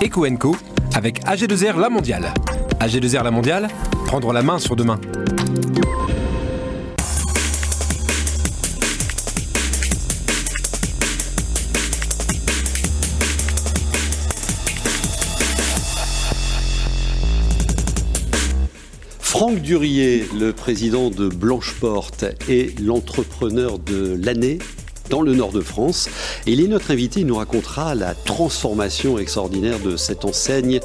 Eco Co avec AG2R La Mondiale. AG2R La Mondiale, prendre la main sur demain. Franck Durier, le président de Blancheporte et l'entrepreneur de l'année dans le nord de France. Et il est notre invité, il nous racontera la transformation extraordinaire de cette enseigne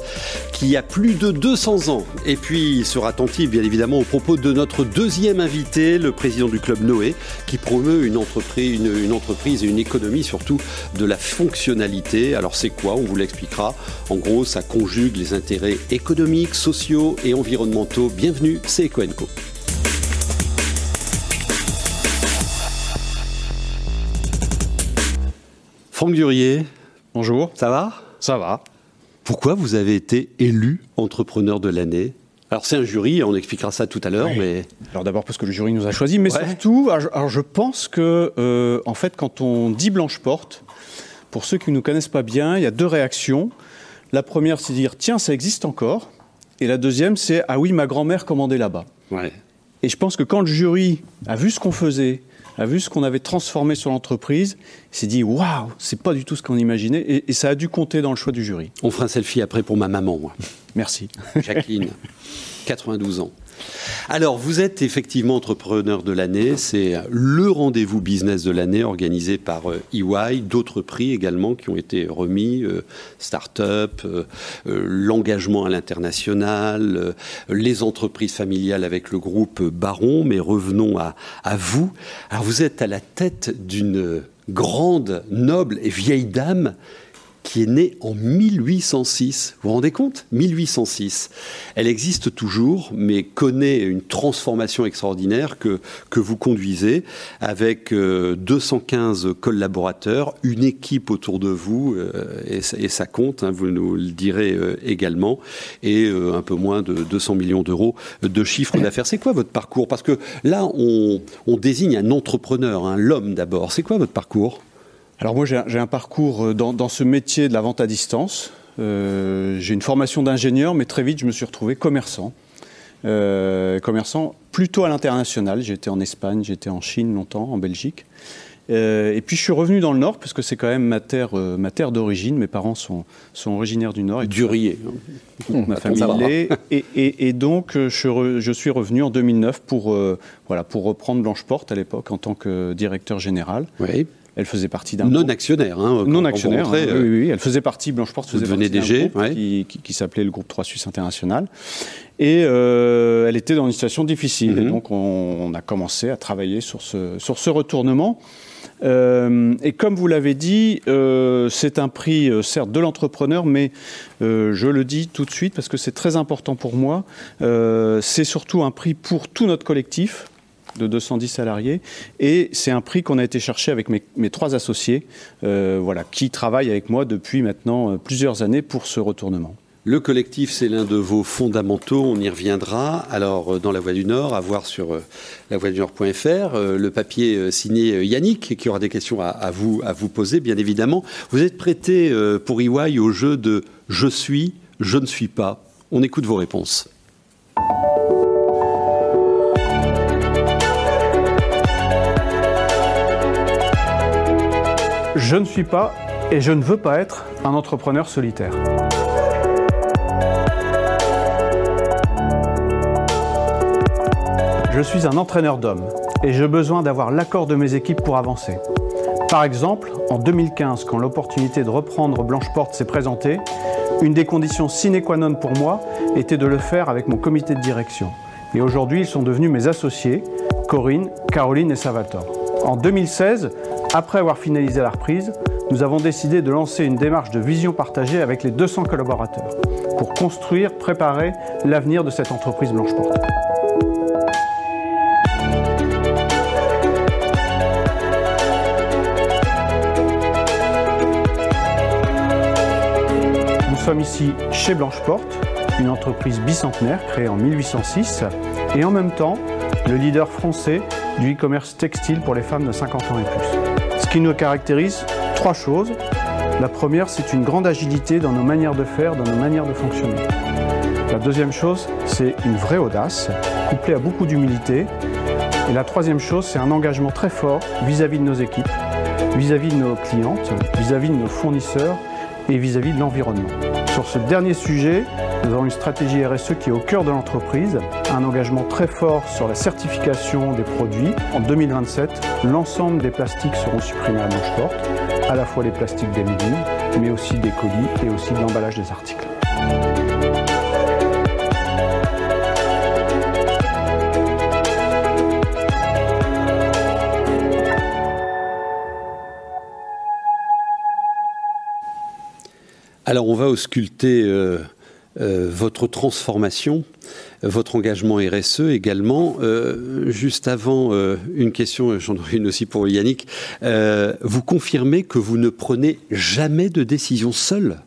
qui a plus de 200 ans. Et puis il sera attentif bien évidemment aux propos de notre deuxième invité, le président du club Noé, qui promeut une entreprise, une, entreprise et une économie surtout de la fonctionnalité. Alors c'est quoi? On vous l'expliquera. En gros, ça conjugue les intérêts économiques, sociaux et environnementaux. Bienvenue, c'est Ecoenco. Franck Durier. Bonjour. Ça va? Ça va. Pourquoi vous avez été élu entrepreneur de l'année? Alors c'est un jury, on expliquera ça tout à l'heure, mais alors d'abord parce que le jury nous a choisi, mais surtout, alors je pense que euh, en fait quand on dit Blanche Porte, pour ceux qui ne nous connaissent pas bien, il y a deux réactions. La première, c'est de dire tiens, ça existe encore, et la deuxième, c'est ah oui, ma grand-mère commandait là-bas. Ouais. Et je pense que quand le jury a vu ce qu'on faisait, a vu ce qu'on avait transformé sur l'entreprise, s'est dit waouh, c'est pas du tout ce qu'on imaginait, et, et, ça a dû compter dans le choix du jury. On fera un selfie après pour ma maman, moi. Merci. Jacqueline, 92 ans. Alors, vous êtes effectivement entrepreneur de l'année. C'est le rendez-vous business de l'année organisé par EY. D'autres prix également qui ont été remis. Euh, Start-up, euh, euh, l'engagement à l'international, les entreprises familiales avec le groupe Baron. Mais revenons à, à vous. Alors, vous êtes à la tête d'une grande, noble et vieille dame qui est née en 1806. Vous vous rendez compte? 1806. Elle existe toujours, mais connaît une transformation extraordinaire que, que vous conduisez avec 215 collaborateurs, une équipe autour de vous, et, et, ça compte, hein, vous nous le direz également, et un peu moins de 200 millions d'euros de chiffre d'affaires. C'est quoi votre parcours? Parce que là, on, on désigne un entrepreneur, hein, l'homme d'abord. C'est quoi votre parcours? Alors moi j'ai un, parcours dans, dans, ce métier de la vente à distance. Euh, j'ai une formation d'ingénieur, mais très vite je me suis retrouvé commerçant. Euh, commerçant plutôt à l'international. J'étais en Espagne, j'étais en Chine longtemps, en Belgique. Euh, et puis je suis revenu dans le Nord, parce que c'est quand même ma terre, euh, ma terre d'origine. Mes parents sont, sont originaires du Nord. Et Durier. Ma famille l'est. Et, et, et, donc je, je, suis revenu en 2009 pour, euh, voilà, pour reprendre Blancheporte à l'époque en tant que directeur général. Oui. Elle faisait partie d'un non actionnaire. Hein, non actionnaire. Hein, oui, oui, Elle faisait partie. Blancheporte faisait partie d'un groupe ouais. qui, qui, qui s'appelait le groupe 3 Suisse International. Et euh, elle était dans une situation difficile. Mhm. Et donc on, on, a commencé à travailler sur ce sur ce retournement. Euh, et comme vous l'avez dit, euh, c'est un prix, euh, certes, de l'entrepreneur, mais euh, je le dis tout de suite parce que c'est très important pour moi. Euh, c'est surtout un prix pour tout notre collectif de 210 salariés. Et c'est un prix qu'on a été chercher avec mes, trois associés, euh, voilà, qui travaillent avec moi depuis maintenant plusieurs années pour ce retournement. Le collectif, c'est l'un de vos fondamentaux, on y reviendra. Alors, dans La Voix du Nord, à voir sur lavoixdunord.fr, le papier signé Yannick, qui aura des questions à, à, vous, à vous poser, bien évidemment. Vous êtes prêté pour EY au jeu de je suis, je ne suis pas. On écoute vos réponses. Je ne suis pas et je ne veux pas être un entrepreneur solitaire. Je suis un entraîneur d'hommes et j'ai besoin d'avoir l'accord de mes équipes pour avancer. Par exemple, en 2015, quand l'opportunité de reprendre Blancheporte s'est présentée, une des conditions sine qua non pour moi était de le faire avec mon comité de direction. Et aujourd'hui, ils sont devenus mes associés, Corinne, Caroline et Salvatore. En 2016, après avoir finalisé la reprise, nous avons décidé de lancer une démarche de vision partagée avec les 200 collaborateurs pour construire, préparer l'avenir de cette entreprise Blancheporte. Nous sommes ici chez Blancheporte, une entreprise bicentenaire créée en 1806 et en même temps le leader français du e-commerce textile pour les femmes de 50 ans et plus. Qui nous caractérise, trois choses. La première, c'est une grande agilité dans nos manières de faire, dans nos manières de fonctionner. La deuxième chose, c'est une vraie audace, couplée à beaucoup d'humilité. Et la troisième chose, c'est un engagement très fort vis-à-vis de nos équipes, vis-à-vis de nos clientes, vis-à-vis de nos fournisseurs et vis-à-vis de l'environnement. Sur ce dernier sujet, nous avons une stratégie RSE qui est au cœur de l'entreprise, un engagement très fort sur la certification des produits. En 2027, l'ensemble des plastiques seront supprimés à Blanche-Porte, à la fois les plastiques des légumes, mais aussi des colis et aussi de l'emballage des articles. Alors on va ausculter euh, euh, votre transformation, votre engagement RSE également. Euh, juste avant, une question, j'en ai une aussi pour Yannick. vous confirmez que vous ne prenez jamais de décision seul?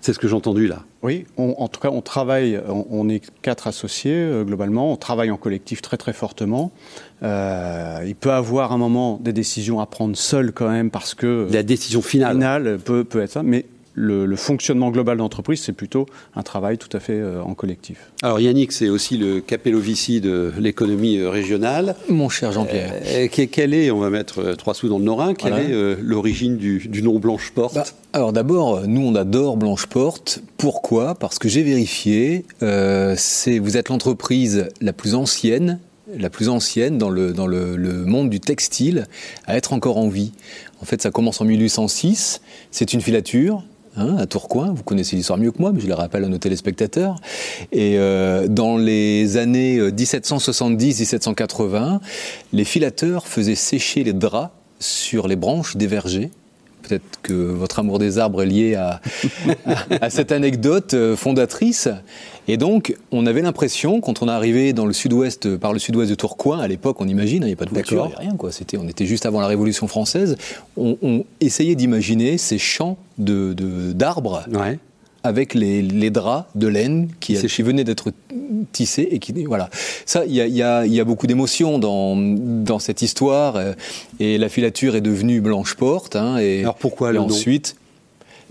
C'est ce que j'ai entendu là. Oui, en tout cas, on travaille, on, est quatre associés globalement, on travaille en collectif très très fortement. il peut avoir un moment des décisions à prendre seul quand même parce que la décision finale, finale peut, peut être ça, mais le, fonctionnement global d'entreprise, c'est plutôt un travail tout à fait euh, en collectif. Alors Yannick, c'est aussi le capellovici de l'économie euh, régionale. Mon cher Jean-Pierre. Euh, quelle est, on va mettre trois sous dans le Norin, quelle est l'origine du, nom Blanche-Porte bah, Alors d'abord, nous on adore Blanche-Porte. Pourquoi? Parce que j'ai vérifié, c'est vous êtes l'entreprise la plus ancienne la plus ancienne dans, le, dans le, monde du textile à être encore en vie. En fait, ça commence en 1806. C'est une filature Hein, à Tourcoing. Vous connaissez l'histoire mieux que moi, mais je le rappelle à nos téléspectateurs. Et euh, dans les années 1770-1780, euh, les filateurs faisaient sécher les draps sur les branches des vergers peut-être que votre amour des arbres est lié à, à, cette anecdote euh, fondatrice. Et donc, on avait l'impression, quand on arrivait dans le sud-ouest, par le sud-ouest de Tourcoing, à l'époque, on imagine, il n'y avait pas de voiture, il n'y avait rien, quoi. C'était, on était juste avant la Révolution française. On, essayait d'imaginer ces champs de, d'arbres avec les, draps de laine qui, qui venaient d'être tissés et qui voilà. Ça il y a, beaucoup d'émotions dans, dans cette histoire euh, et la filature est devenue blanche porte hein, et, alors pourquoi et ensuite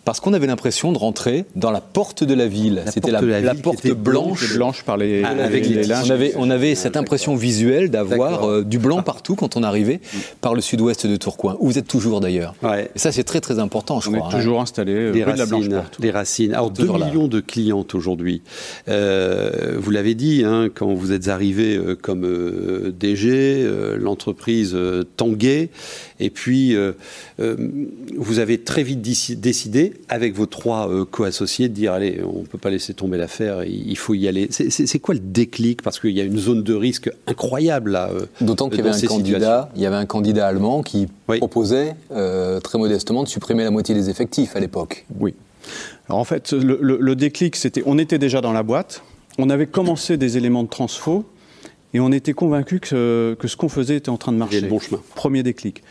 parce qu'on avait l'impression de rentrer dans la porte de la ville. C'était la, la, porte blanche, blanche par les, avec les, On avait, on avait cette impression visuelle d'avoir euh, du blanc partout quand on arrivait par le sud-ouest de Tourcoing, où vous êtes toujours d'ailleurs. Et ça, c'est très très important, je on crois. On est toujours installé euh, les racines, de la Les racines. Alors, 2 millions de clientes aujourd'hui. Euh, vous l'avez dit, hein, quand vous êtes arrivé comme DG, l'entreprise tanguait. Et puis, vous avez très vite décidé avec vos trois euh, co-associés, de dire allez, on ne peut pas laisser tomber l'affaire, il faut y aller. C'est quoi le déclic? Parce qu'il y a une zone de risque incroyable là. Euh, D'autant qu'il y avait un candidat, il y avait un candidat allemand qui proposait euh, très modestement de supprimer la moitié des effectifs à l'époque. Oui. Alors en fait, le, déclic, c'était, on était déjà dans la boîte, on avait commencé des éléments de transfo. Et on était convaincu que, que ce qu'on faisait était en train de marcher. le bon chemin. Premier déclic.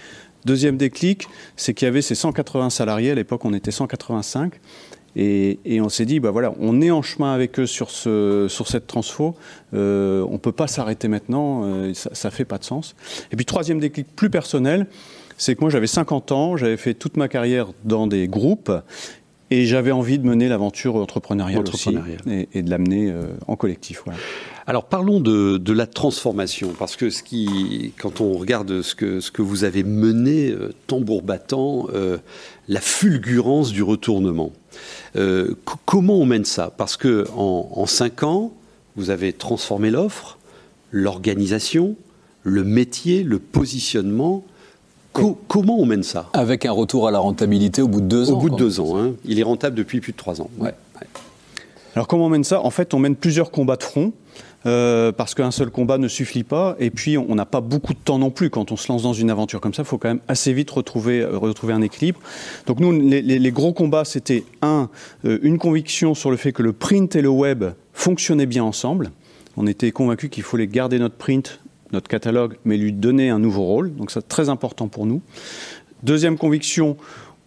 Deuxième déclic, c'est qu'il y avait ces 180 salariés, à l'époque on était 185, et, on s'est dit, bah voilà, on est en chemin avec eux sur, ce, sur cette transfo, euh, on ne peut pas s'arrêter maintenant, euh, ça ne fait pas de sens. Et puis troisième déclic plus personnel, c'est que moi j'avais 50 ans, j'avais fait toute ma carrière dans des groupes, et j'avais envie de mener l'aventure entrepreneuriale, aussi, et, de l'amener euh, en collectif. Voilà. Alors parlons de, la transformation, parce que ce qui, quand on regarde ce que, ce que vous avez mené, euh, tambour battant, euh, la fulgurance du retournement. Euh, comment on mène ça? Parce que en, cinq ans, vous avez transformé l'offre, l'organisation, le métier, le positionnement. comment on mène ça? Avec un retour à la rentabilité au bout de deux ans. Au bout de deux ans. Hein. Il est rentable depuis plus de trois ans. Ouais. Alors comment on mène ça? En fait, on mène plusieurs combats de front. Euh, parce qu'un seul combat ne suffit pas. Et puis, on n'a pas beaucoup de temps non plus. Quand on se lance dans une aventure comme ça, il faut quand même assez vite retrouver, euh, un équilibre. Donc, nous, les, gros combats, c'était un, euh, une conviction sur le fait que le print et le web fonctionnaient bien ensemble. On était convaincus qu'il fallait garder notre print, notre catalogue, mais lui donner un nouveau rôle. Donc, c'est très important pour nous. Deuxième conviction,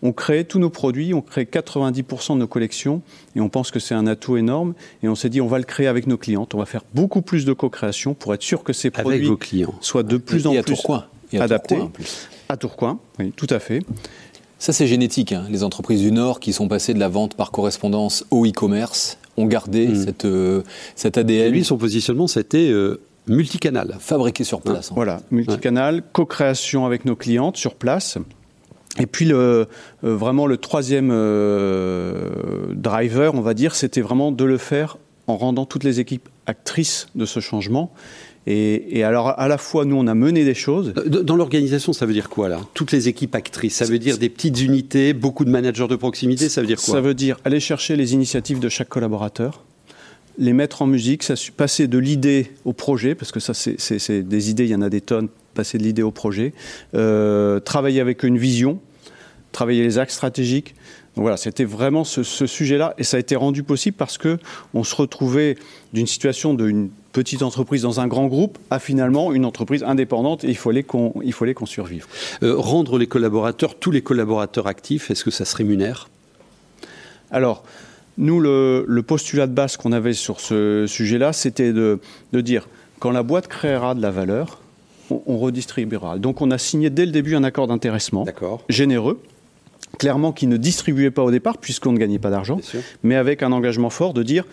on crée tous nos produits, on crée 90% de nos collections et on pense que c'est un atout énorme. Et on s'est dit, on va le créer avec nos clientes, on va faire beaucoup plus de co-création pour être sûr que ces produits soient de plus en plus adaptés. À Tourcoing, oui, tout à fait. Ça, c'est génétique. Hein. Les entreprises du Nord qui sont passées de la vente par correspondance au e-commerce ont gardé Mm. cette, euh, cet Et ADN lui, son positionnement, c'était euh, multicanal. fabriqué sur place. en Voilà, multicanal, co-création avec nos clientes sur place. Et puis le, euh, vraiment le troisième euh, driver, on va dire, c'était vraiment de le faire en rendant toutes les équipes actrices de ce changement. Et, et alors à la fois nous on a mené des choses. Euh, Dans l'organisation, ça veut dire quoi là? Toutes les équipes actrices, ça veut dire des petites unités, beaucoup de managers de proximité, ça veut dire quoi? Ça veut dire aller chercher les initiatives de chaque collaborateur, les mettre en musique, ça, passer de l'idée au projet, parce que ça, c'est- des idées, il y en a des tonnes, passer de l'idée au projet, euh, travailler avec une vision, travailler les axes stratégiques. Donc voilà, c'était vraiment ce, ce sujet-là, et ça a été rendu possible parce que on se retrouvait d'une situation d'une petite entreprise dans un grand groupe à finalement une entreprise indépendante, et il fallait qu'on il fallait qu'on survive. Euh, Rendre les collaborateurs, tous les collaborateurs actifs, est-ce que ça se rémunère? Alors, nous, le, le postulat de base qu'on avait sur ce sujet-là, c'était de, de dire, quand la boîte créera de la valeur, on, on redistribuera. Donc, on a signé dès le début un accord d'intéressement généreux, clairement qui ne distribuait pas au départ, puisqu'on ne gagnait pas d'argent, mais avec un engagement fort de dire,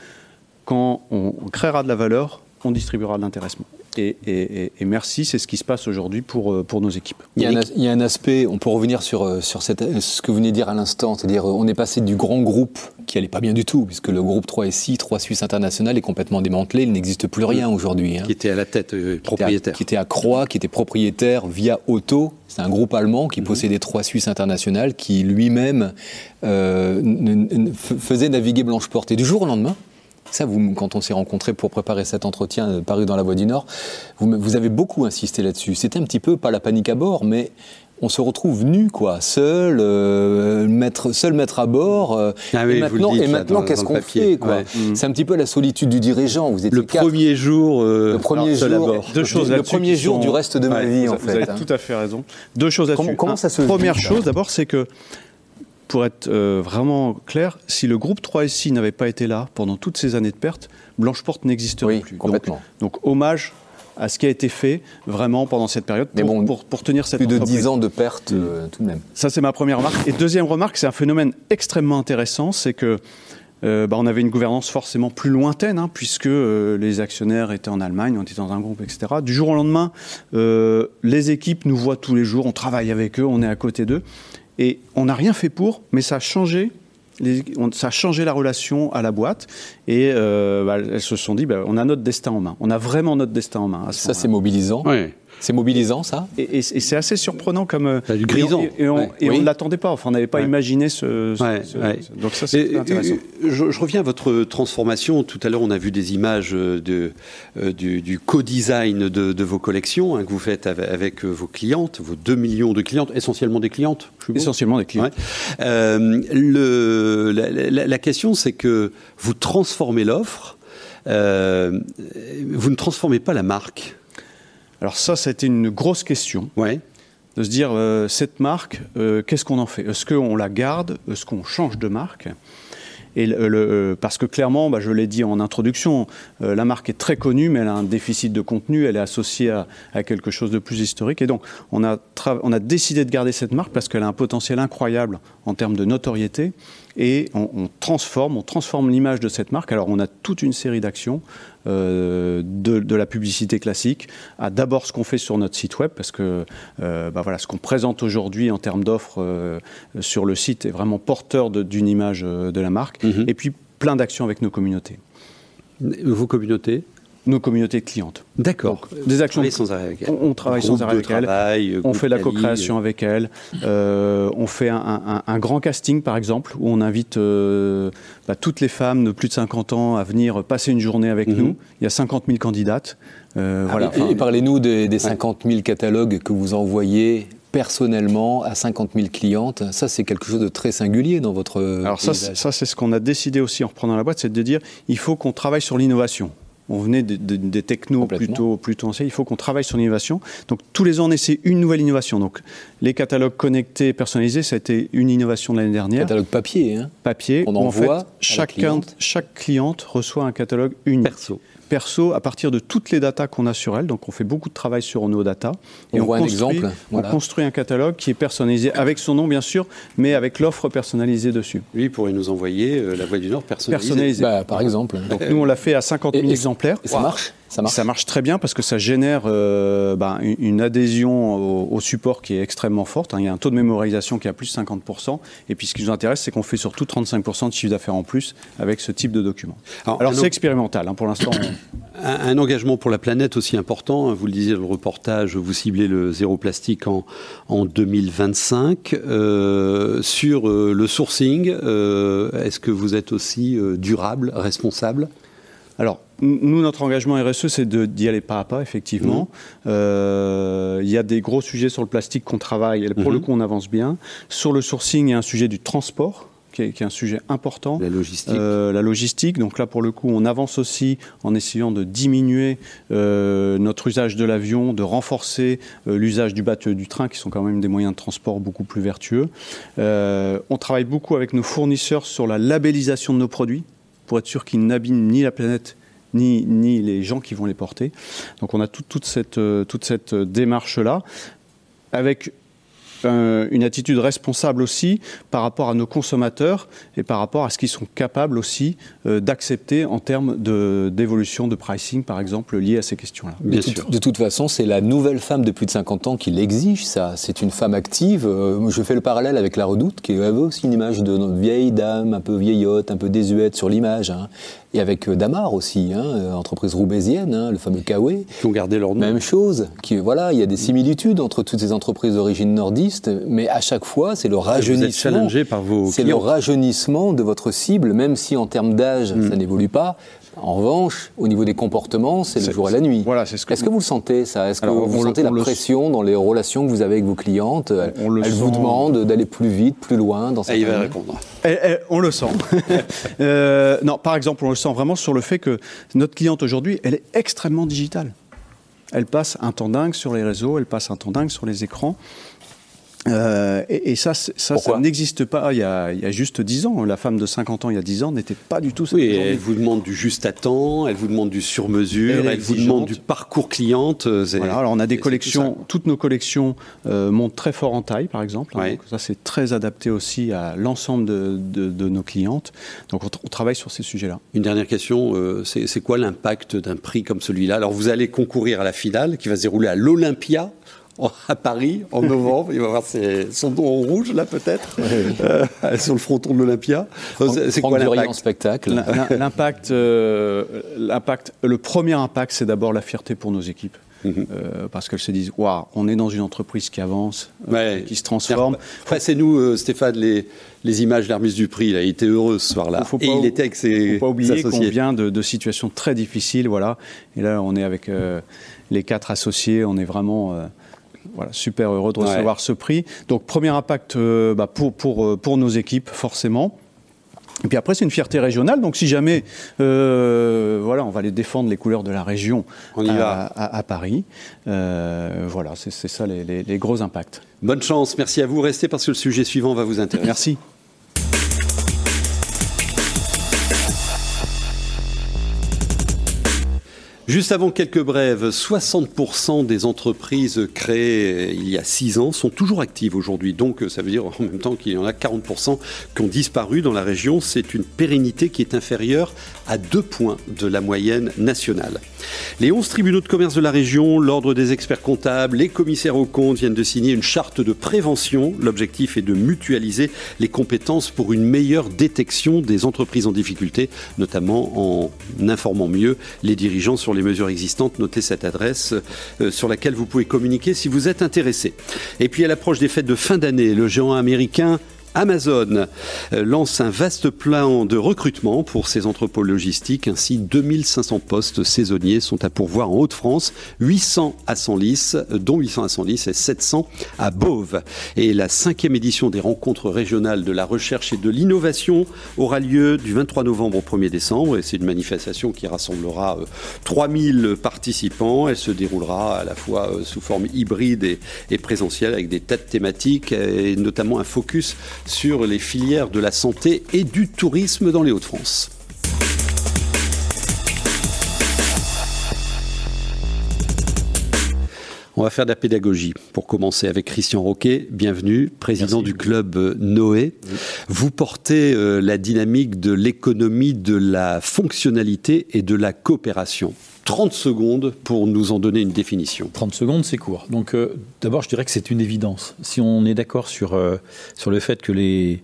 quand on, on créera de la valeur, on distribuera de l'intéressement. Et, et- et- et merci, c'est ce qui se passe aujourd'hui pour, euh, pour nos équipes. Il y, a un, as- il y a un aspect, on peut revenir sur, euh, sur cette- ce que vous venez de dire à l'instant, c'est-à-dire euh, on est passé du grand groupe qui allait pas bien du tout, puisque le groupe 3SI, 3 Suisse International, est complètement démantelé, il n'existe plus rien aujourd'hui. hein. Qui était à la tête, euh, Qui était à- propriétaire. Qui était à Croix, qui était propriétaire via Auto. C'est un groupe allemand qui possédait trois Suisses internationales, qui lui-même euh, faisait naviguer Blancheport. Et du jour au lendemain, ça, vous, quand on s'est rencontrés pour préparer cet entretien euh, paru dans la Voix du Nord, vous, vous avez beaucoup insisté là-dessus. C'était un petit peu, pas la panique à bord, mais on se retrouve nu, quoi, seul, euh, mettre, seul mettre à bord. euh, Ah oui, et vous maintenant, dites, et là, maintenant dans- qu'est-ce qu'on fait, quoi Ouais. C'est un petit peu la solitude du dirigeant. Vous étiez Le quatre. premier jour, euh, Le premier alors, seul à jour, bord. Deux choses le premier jour sont- du reste de ma vie, vous, en vous fait. avez hein. tout à fait raison. Deux choses là-dessus. Comment- comment ça se Première chose, d'abord, c'est que, pour être euh, vraiment clair, si le groupe 3SI n'avait pas été là pendant toutes ces années de perte, Blancheport n'existerait Oui, plus. complètement. Donc, donc, hommage à ce qui a été fait vraiment pendant cette période Mais pour, bon, pour, pour tenir cette Plus de entreprise. 10 ans de perte, euh, tout de même. Ça, c'est ma première remarque. Et deuxième remarque, c'est un phénomène extrêmement intéressant, c'est que euh, bah, on avait une gouvernance forcément plus lointaine, hein, puisque euh, les actionnaires étaient en Allemagne, on était dans un groupe, etc. Du jour au lendemain, euh, les équipes nous voient tous les jours, on travaille avec eux, on est à côté d'eux, et on n'a rien fait pour, mais ça a changé. les- on- ça a changé la relation à la boîte et euh, bah, elles se sont dit bah, on a notre destin en main. On a vraiment notre destin en main. à ce Ça, c'est mobilisant. Ouais. C'est mobilisant, ça Et, et- et c'est assez surprenant comme. euh, T'as du grisant. Et, on- et on Ouais. et on Oui. ne l'attendait pas. Enfin, on n'avait pas Ouais. imaginé ce. ce- Ouais, ce- ouais. ce- Donc ça, c'est intéressant. je, je reviens à votre transformation. Tout à l'heure, on a vu des images euh, de, euh, du, du co-design de, de vos collections hein, que vous faites avec, avec, vos clientes, vos 2 millions de clientes, essentiellement des clientes. je Essentiellement des. Euh, le, la, la- la question, c'est que vous transformez l'offre, euh, vous ne transformez pas la marque. Alors ça, ça a été une grosse question Ouais. de se dire euh, cette marque, euh, qu'est-ce qu'on en fait? Est-ce qu'on la garde? Est-ce qu'on change de marque? Et le, le- euh, parce que clairement, bah, je l'ai dit en introduction, euh, la marque est très connue, mais elle a un déficit de contenu, elle est associée à, à quelque chose de plus historique. Et donc, on a, tra- on a décidé de garder cette marque parce qu'elle a un potentiel incroyable en termes de notoriété. Et on, on transforme, on transforme l'image de cette marque. Alors, on a toute une série d'actions, de, de la publicité classique, à d'abord ce qu'on fait sur notre site web, parce que euh, bah voilà, ce qu'on présente aujourd'hui en termes d'offres euh, sur le site est vraiment porteur d'une image euh, de la marque. Mhm. Et puis plein d'actions avec nos communautés, Vos communautés nos communautés clientes. D'accord. Des actions- sans arrêt avec elles. On, on travaille Groupe sans arrêt avec elles. travail, On fait la co-création avec elles. Euh, on fait un, un- un grand casting, par exemple, où on invite euh, bah, toutes les femmes de plus de 50 ans à venir passer une journée avec Mhm. nous. Il y a 50 000 candidates. Euh, voilà. Et- Enfin, et parlez-nous des, des 50 000 catalogues que vous envoyez personnellement à 50 000 clientes. Ça, c'est quelque chose de très singulier dans votre Alors ça, paysage. ça c'est ce qu'on a décidé aussi en reprenant la boîte, c'est de dire il faut qu'on travaille sur l'innovation. On venait de- de- des technos plutôt, plutôt anciens, il faut qu'on travaille sur l'innovation. Donc tous les ans, on essaie une nouvelle innovation. Donc les catalogues connectés, personnalisés, ça a été une innovation de l'année dernière. catalogue papier. hein. Papier, On en envoie fait, la chacun, chaque cliente reçoit un catalogue unique, Perso. Perso à partir de toutes les datas qu'on a sur elle. Donc on fait beaucoup de travail sur nos datas. Et on, voit un exemple. On construit un catalogue qui est personnalisé avec son nom bien sûr, mais avec l'offre personnalisée dessus. Lui pourrait nous envoyer euh, la Voix du Nord personnalisée. Bah, par exemple. Donc nous on l'a fait à 50 000 exemplaires. Et ça marche? Ça marche. très bien parce que ça génère euh, bah, une, adhésion au, support qui est extrêmement forte. Hein. Il y a un taux de mémorisation qui est à plus de 50%. Et puis ce qui nous intéresse, c'est qu'on fait surtout 35% de chiffre d'affaires en plus avec ce type de document. Alors, c'est expérimental hein, pour l'instant. Un, engagement pour la planète aussi important. Hein. Vous le disiez dans le reportage, vous ciblez le zéro plastique en, en 2025. Euh, sur euh, le sourcing, est-ce que vous êtes aussi durable, responsable? Alors, nous, notre engagement RSE, c'est d'y aller pas à pas, effectivement. Mmh. Euh, il y a des gros sujets sur le plastique qu'on travaille, et pour le mmh. coup, on avance bien. Sur le sourcing, il y a un sujet du transport. Qui est, un sujet important. La logistique. Euh, la logistique. Donc là, pour le coup, on avance aussi en essayant de diminuer euh, notre usage de l'avion, de renforcer l'usage du bateau du train, qui sont quand même des moyens de transport beaucoup plus vertueux. on travaille beaucoup avec nos fournisseurs sur la labellisation de nos produits pour être sûr qu'ils n'abîment ni la planète ni, ni, les gens qui vont les porter. Donc on a toute cette, euh, toute cette démarche-là, avec une attitude responsable aussi par rapport à nos consommateurs et par rapport à ce qu'ils sont capables aussi euh, d'accepter en termes d'évolution de, pricing, par exemple, lié à ces questions-là. De, de, toute façon, c'est la nouvelle femme de plus de 50 ans qui l'exige, ça. C'est une femme active. Euh, je fais le parallèle avec la Redoute, qui avait aussi une image de vieille dame, un peu vieillotte, un peu désuète sur l'image. Hein et avec euh, Damar aussi, hein, euh, entreprise roubaisienne, hein, le fameux Kawe. Qui ont gardé leur nom. Même chose. Qui, voilà, il y a des similitudes entre toutes ces entreprises d'origine nordiste, mais à chaque fois, c'est le rajeunissement. par vos C'est le rajeunissement de votre cible, même si en termes d'âge, hmm. ça n'évolue pas. En revanche, au niveau des comportements, c'est le jour et la nuit. Voilà, est-ce que, vous le sentez ça? Est-ce que vous sentez la pression dans les relations que vous avez avec vos clientes? Elles, vous demandent d'aller plus vite, plus loin dans cette Il va répondre. Eh, eh, on le sent. euh, non, par exemple, on le sent vraiment sur le fait que notre cliente aujourd'hui, elle est extrêmement digitale. Elle passe un temps dingue sur les réseaux, elle passe un temps dingue sur les écrans. Euh, et, ça, ça, n'existe pas il y, a, il y, a, juste 10 ans. La femme de 50 ans il y a 10 ans n'était pas du tout ça. Oui, elle vous demande du juste à temps, elle vous demande du sur-mesure, elle, vous demande du parcours cliente. Euh, voilà, alors on a des collections, toutes nos collections euh, montent très fort en taille par exemple. Hein, ça c'est très adapté aussi à l'ensemble de, de, nos clientes. Donc on, travaille sur ces sujets-là. Une dernière question, euh, c'est quoi l'impact d'un prix comme celui-là? Alors vous allez concourir à la finale qui va se dérouler à l'Olympia à Paris en novembre. Il va avoir son dos en rouge, là, peut-être, euh, sur le fronton de l'Olympia. C'est quoi l'impact spectacle L'impact, euh, l'impact, le premier impact, c'est d'abord la fierté pour nos équipes. Mhm. Euh, parce qu'elles se disent, waouh, on est dans une entreprise qui avance, qui se transforme. Passez-nous, Stéphane, les, les images d'Hermès du Prix. Il a été heureux ce soir-là. Et il était avec ses. Faut pas oublier qu'on vient de, de, situations très difficiles, voilà. Et là, on est avec les quatre associés. On est vraiment voilà, super heureux de recevoir ce prix. Donc premier impact euh, bah, pour, pour, euh, pour nos équipes, forcément. Et puis après, c'est une fierté régionale. Donc, si jamais, euh, voilà, on va aller défendre les couleurs de la région on y à, va. À, Paris. voilà, c'est ça les, les, gros impacts. Bonne chance. Merci à vous. Restez parce que le sujet suivant va vous intéresser. Merci. Juste avant quelques brèves, 60% des entreprises créées il y a 6 ans sont toujours actives aujourd'hui. Donc ça veut dire en même temps qu'il y en a 40% qui ont disparu dans la région. C'est une pérennité qui est inférieure à 2 points de la moyenne nationale. Les 11 tribunaux de commerce de la région, l'ordre des experts comptables, les commissaires aux comptes viennent de signer une charte de prévention. L'objectif est de mutualiser les compétences pour une meilleure détection des entreprises en difficulté, notamment en informant mieux les dirigeants sur les mesures existantes, notez cette adresse euh, sur laquelle vous pouvez communiquer si vous êtes intéressé. Et puis à l'approche des fêtes de fin d'année, le géant américain Amazon euh, lance un vaste plan de recrutement pour ses entrepôts logistiques. Ainsi, 2500 postes saisonniers sont à pourvoir en Haute-France, 800 à Senlis, euh, dont 800 à Senlis et 700 à Beauve. Et la cinquième édition des rencontres régionales de la recherche et de l'innovation aura lieu du 23 novembre au 1er décembre. Et c'est une manifestation qui rassemblera 3000 euh, participants. Elle se déroulera à la fois sous forme hybride et, et présentielle avec des tas de thématiques et notamment un focus sur les filières de la santé et du tourisme dans les Hauts-de-France. On va faire de la pédagogie pour commencer avec Christian Roquet. Bienvenue, président du club euh, Noé. Vous portez euh, la dynamique de l'économie de la fonctionnalité et de la coopération. 30 secondes pour nous en donner une définition. 30 secondes, c'est court. Donc, euh, d'abord, je dirais que c'est une évidence. Si on est d'accord sur, sur le fait que les,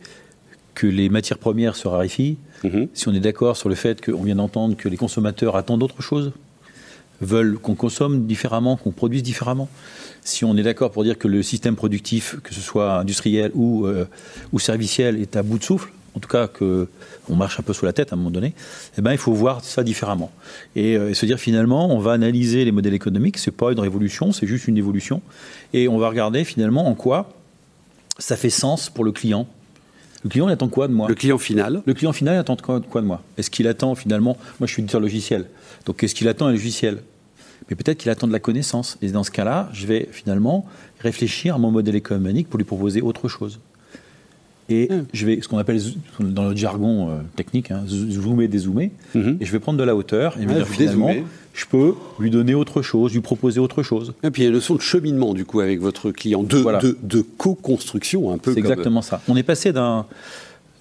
que les matières premières se raréfient, mhm. si on est d'accord sur le fait qu'on vient d'entendre que les consommateurs attendent autre chose, veulent qu'on consomme différemment, qu'on produise différemment. Si on est d'accord pour dire que le système productif, que ce soit industriel ou, euh, serviciel, est à bout de souffle, en tout cas qu'on marche un peu sous la tête à un moment donné, eh ben, il faut voir ça différemment. Et, euh, se dire finalement, on va analyser les modèles économiques, ce n'est pas une révolution, c'est juste une évolution, et on va regarder finalement en quoi ça fait sens pour le client. Le client, il attend quoi de moi? Le client final. Le client final, il attend quoi, de moi? Est-ce qu'il attend finalement, moi je suis éditeur logiciel, donc qu'est-ce qu'il attend un logiciel? Mais peut-être qu'il attend de la connaissance. Et dans ce cas-là, je vais finalement réfléchir à mon modèle économique pour lui proposer autre chose. Et hmm. je vais, ce qu'on appelle dans le jargon euh, technique, hein, zoomer, dézoomer, mhm. et je vais prendre de la hauteur et me dire finalement, je peux lui donner autre chose, lui proposer autre chose. Et puis il y a une notion de cheminement du coup avec votre client, de, de, de co-construction un peu. C'est exactement ça. On est passé d'un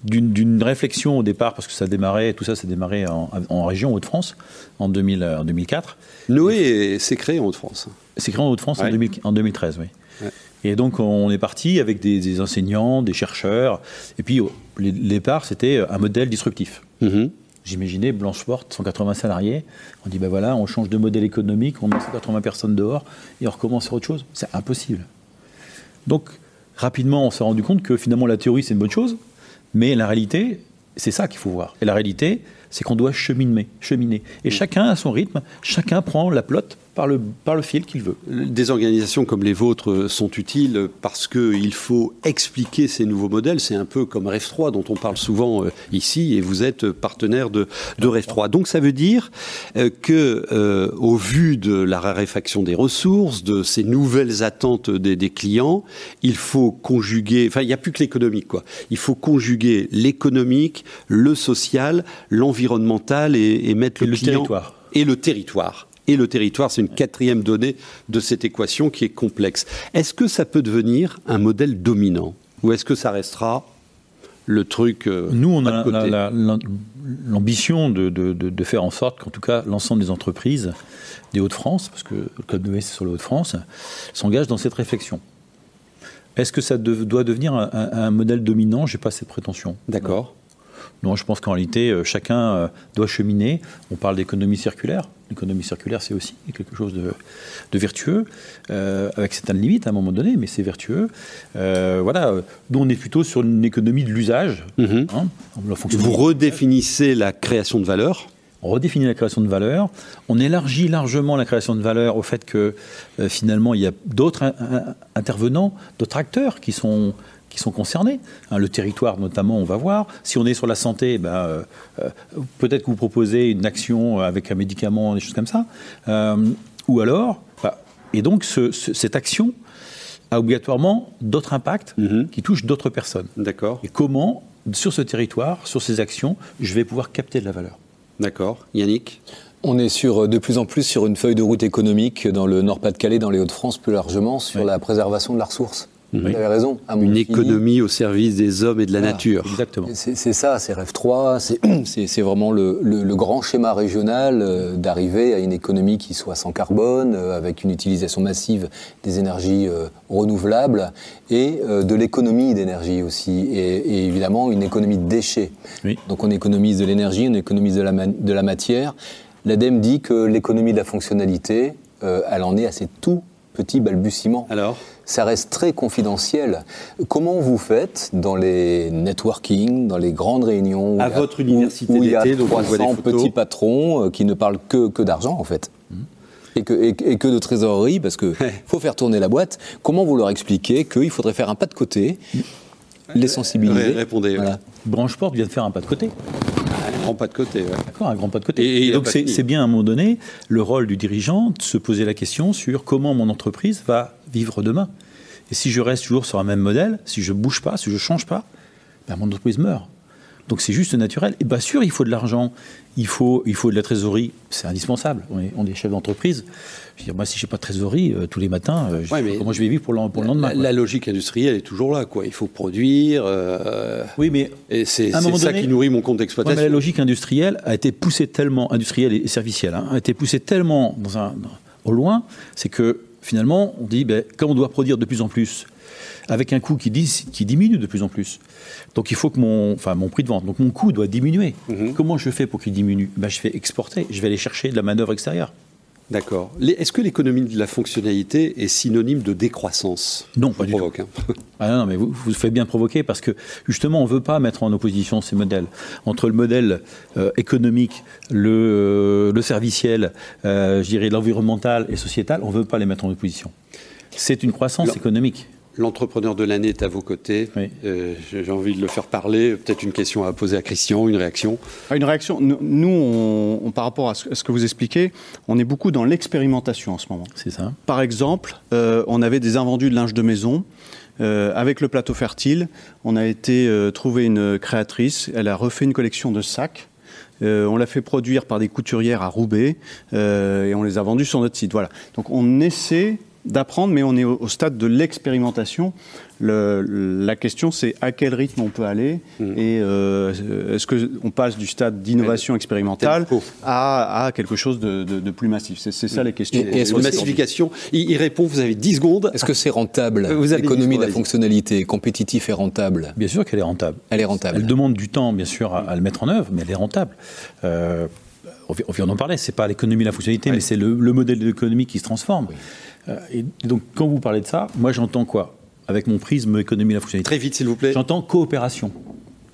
d'une réflexion au départ, parce que ça démarrait, tout ça s'est démarré en, région Hauts-de-France en, 2004. Noé s'est créé en Hauts-de-France. C'est créé en Hauts-de-France en, 2013, oui. Et donc on est parti avec des, enseignants, des chercheurs, et puis au départ c'était un modèle disruptif. Mm-hmm. J'imaginais Blancheport, 180 salariés, on dit ben voilà, on change de modèle économique, on met 180 personnes dehors et on recommence sur autre chose. C'est impossible. Donc rapidement on s'est rendu compte que finalement la théorie c'est une bonne chose, mais la réalité, c'est ça qu'il faut voir. Et la réalité, c'est qu'on doit cheminer, cheminer. Et chacun a son rythme, chacun prend la plotte par le, par le fil qu'il veut. Des organisations comme les vôtres sont utiles parce qu'il faut expliquer ces nouveaux modèles. C'est un peu comme REF 3 dont on parle souvent euh, ici et vous êtes partenaire de, de REF 3. Donc ça veut dire euh, que, euh, au vu de la raréfaction des ressources, de ces nouvelles attentes des, des clients, il faut conjuguer, enfin il n'y a plus que l'économique quoi. Il faut conjuguer l'économique, le social, et, mettre le, client territoire. et le territoire et le territoire. C'est une quatrième donnée de cette équation qui est complexe. Est-ce que ça peut devenir un modèle dominant ou est-ce que ça restera le truc euh, Nous, on a l'ambition de, faire en sorte qu'en tout cas l'ensemble des entreprises des Hauts-de-France, parce que le Club de c'est sur les Hauts-de-France, s'engagent dans cette réflexion. Est-ce que ça doit devenir un, un modèle dominant? Je n'ai pas cette prétention. D'accord. Non, je pense qu'en réalité, euh, chacun euh, doit cheminer. On parle d'économie circulaire. L'économie circulaire, c'est aussi quelque chose de, vertueux, euh, avec certaines limites à un moment donné, mais c'est vertueux. voilà, nous, on est plutôt sur une économie de l'usage. Mhm. Hein, Vous redéfinissez la création de valeur? On redéfinit la création de valeur, on élargit largement la création de valeur au fait que finalement il y a d'autres intervenants, d'autres acteurs qui sont qui sont concernés. Hein, le territoire, notamment, on va voir. Si on est sur la santé, ben, euh, euh, peut-être que vous proposez une action avec un médicament, des choses comme ça. Euh, ou alors, bah, et donc cette action a obligatoirement d'autres impacts mhm. qui touchent d'autres personnes. D'accord. Et comment, sur ce territoire, sur ces actions, je vais pouvoir capter de la valeur? D'accord. Yannick? On est sur, de plus en plus sur une feuille de route économique dans le Nord-Pas-de-Calais, dans les Hauts-de-France plus largement, sur la préservation de la ressource. Vous avez raison. Une économie au service des hommes et de la nature. Exactement. C'est ça, c'est REF 3, c'est vraiment le, grand schéma régional euh, d'arriver à une économie qui soit sans carbone, euh, avec une utilisation massive des énergies euh, renouvelables et de l'économie d'énergie aussi, et, évidemment une économie de déchets. Donc on économise de l'énergie, on économise de la, de la matière. L'ADEME dit que l'économie de la fonctionnalité, elle en est à ses tout petits balbutiements. Alors ça reste très confidentiel. Comment vous faites dans les networking, dans les grandes réunions À votre université où, il y a 300 petits patrons euh, qui ne parlent que, que d'argent, en fait mmh. et que, et, que, de trésorerie, parce qu'il faut faire tourner la boîte. Comment vous leur expliquez qu'il faudrait faire un pas de côté, les sensibiliser Répondez. Voilà. Brancheport vient de faire un pas de côté. Un grand pas de côté. D'accord, un grand pas de côté. Et, donc c'est bien à un moment donné le rôle du dirigeant de se poser la question sur comment mon entreprise va vivre demain. Et si je reste toujours sur un même modèle, si je bouge pas, si je change pas, ben mon entreprise meurt. Donc c'est juste naturel. Et bien sûr, il faut de l'argent, il faut, il faut de la trésorerie, c'est indispensable. On est, on est chef d'entreprise. Je veux dire, moi, si je n'ai pas de trésorerie euh, tous les matins, euh, je- Ouais, mais comment je vais vivre pour le, pour le lendemain La, logique industrielle est toujours là, quoi. Il faut produire, euh, Oui, mais et c'est ça donné- qui nourrit mon compte Ouais, mais d'exploitation. la logique industrielle a été poussée tellement, industrielle et servicielle, hein, a été poussée tellement dans un, dans- au loin, c'est que finalement, on dit, ben, comme on doit produire de plus en plus, avec un coût qui, dis- qui diminue de plus en plus, donc il faut que mon, enfin, mon prix de vente, donc mon coût doit diminuer. Mhm. Comment je fais pour qu'il diminue? Ben, Je vais exporter, je vais aller chercher de la manœuvre extérieure. D'accord. Est-ce que l'économie de la fonctionnalité est synonyme de décroissance? Non, pas du tout. provoque, hein. Ah non, non, mais vous vous faites bien provoquer parce que justement, on ne veut pas mettre en opposition ces modèles. Entre le modèle euh, économique, le, euh, le serviciel, euh, je dirais l'environnemental et sociétal, on ne veut pas les mettre en opposition. C'est une croissance Non. économique. L'entrepreneur de l'année est à vos côtés. Oui. Euh, J'ai envie de le faire parler. Peut-être une question à poser à Christian, une réaction. Ah, Une réaction. Nous, nous, on, on- par rapport à ce, à ce que vous expliquez, on est beaucoup dans l'expérimentation en ce moment. C'est ça. Par exemple, euh, on avait des invendus de linge de maison. Euh, avec le plateau fertile, on a été euh, trouver une créatrice. Elle a refait une collection de sacs. Euh, on l'a fait produire par des couturières à Roubaix euh, et on les a vendus sur notre site. Voilà. Donc on essaie d'apprendre, mais on est au, au stade de l'expérimentation. Le- la question, c'est à quel rythme on peut aller et euh, est-ce qu'on passe du stade d'innovation expérimentale à, à quelque chose de, de- de plus massif C'est ça les questions. Et- et est-ce que massification. Il, il répond, vous avez 10 secondes. Est-ce que c'est rentable Vous avez dit, L'économie de la fonctionnalité, compétitif et rentable Bien sûr qu'elle est rentable. Elle est rentable. Elle demande du temps, bien sûr, à, à le mettre en œuvre, mais elle est rentable. Euh, on vi- on vient d'en parler, c'est pas l'économie la fonctionnalité, mais c'est le, le modèle de l'économie qui se transforme. Euh, et donc, quand vous parlez de ça, moi j'entends quoi? Avec mon prisme économie la fonctionnalité. Très vite, s'il vous plaît. J'entends coopération.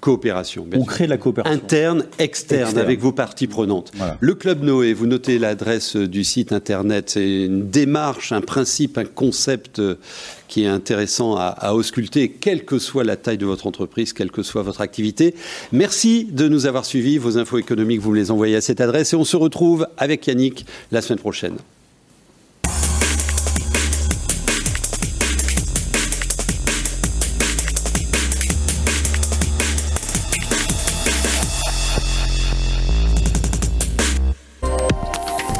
Coopération. On crée de la coopération. Interne, externe, Externe. avec vos parties prenantes. Voilà. Le Club Noé, vous notez l'adresse du site internet, c'est une démarche, un principe, un concept euh, qui est intéressant à, à ausculter, quelle que soit la taille de votre entreprise, quelle que soit votre activité. Merci de nous avoir suivis. Vos infos économiques, vous me les envoyez à cette adresse et on se retrouve avec Yannick la semaine prochaine.